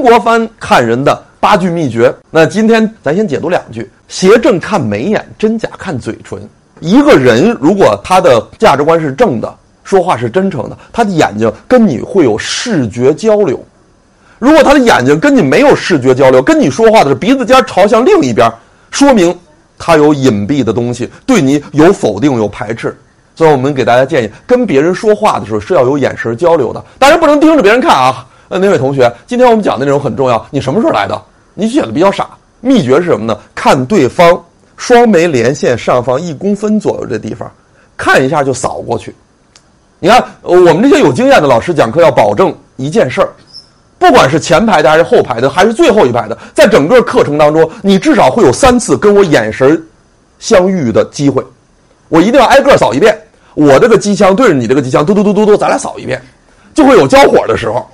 曾国藩看人的八句秘诀。那今天咱先解读两句：邪正看眉眼，真假看嘴唇。一个人如果他的价值观是正的，说话是真诚的，他的眼睛跟你会有视觉交流；如果他的眼睛跟你没有视觉交流，跟你说话的是鼻子尖朝向另一边，说明他有隐蔽的东西，对你有否定、有排斥。所以我们给大家建议，跟别人说话的时候是要有眼神交流的，当然不能盯着别人看啊。呃，那位同学，今天我们讲的内容很重要，你什么时候来的？你写的比较傻。秘诀是什么呢？看对方双眉连线上方一公分左右这地方，看一下就扫过去。你看，我们这些有经验的老师讲课要保证一件事儿，不管是前排的还是后排的，还是最后一排的，在整个课程当中，你至少会有三次跟我眼神相遇的机会，我一定要挨个扫一遍。我这个机枪对着你这个机枪，嘟嘟嘟嘟嘟，咱俩扫一遍，就会有交火的时候，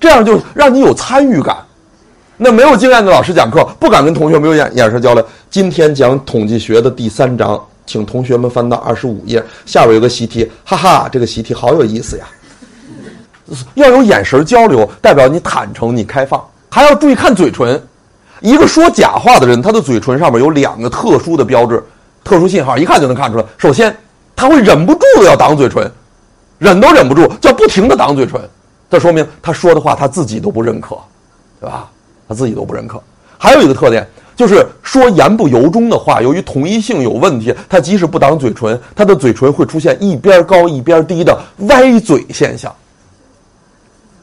这样就让你有参与感。那没有经验的老师讲课，不敢跟同学没有眼眼神交流。今天讲统计学的第三章，请同学们翻到二十五页，下边有个习题，哈哈，这个习题好有意思呀。要有眼神交流，代表你坦诚，你开放，还要注意看嘴唇。一个说假话的人，他的嘴唇上面有两个特殊的标志、特殊信号，一看就能看出来。首先。他会忍不住的要挡嘴唇，忍都忍不住，就要不停的挡嘴唇，这说明他说的话他自己都不认可，对吧？他自己都不认可。还有一个特点就是说言不由衷的话，由于统一性有问题，他即使不挡嘴唇，他的嘴唇会出现一边高一边低的歪嘴现象。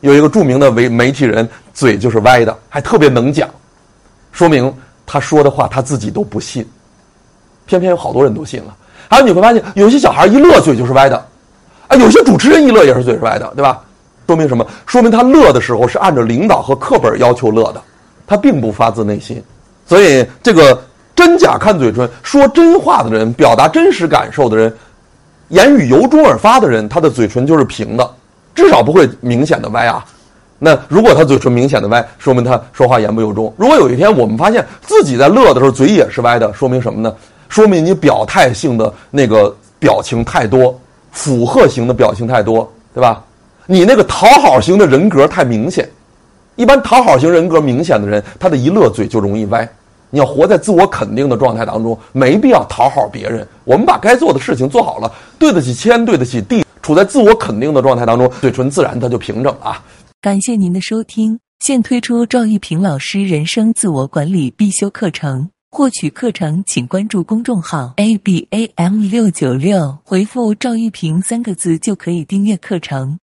有一个著名的媒媒体人，嘴就是歪的，还特别能讲，说明他说的话他自己都不信，偏偏有好多人都信了。还有你会发现，有些小孩一乐嘴就是歪的，啊，有些主持人一乐也是嘴是歪的，对吧？说明什么？说明他乐的时候是按照领导和课本要求乐的，他并不发自内心。所以这个真假看嘴唇，说真话的人，表达真实感受的人，言语由衷而发的人，他的嘴唇就是平的，至少不会明显的歪啊。那如果他嘴唇明显的歪，说明他说话言不由衷。如果有一天我们发现自己在乐的时候嘴也是歪的，说明什么呢？说明你表态性的那个表情太多，附和型的表情太多，对吧？你那个讨好型的人格太明显。一般讨好型人格明显的人，他的一乐嘴就容易歪。你要活在自我肯定的状态当中，没必要讨好别人。我们把该做的事情做好了，对得起天，对得起地，处在自我肯定的状态当中，嘴唇自然它就平整了啊。感谢您的收听，现推出赵玉平老师人生自我管理必修课程。获取课程，请关注公众号 a b a m 六九六，回复“赵玉平”三个字就可以订阅课程。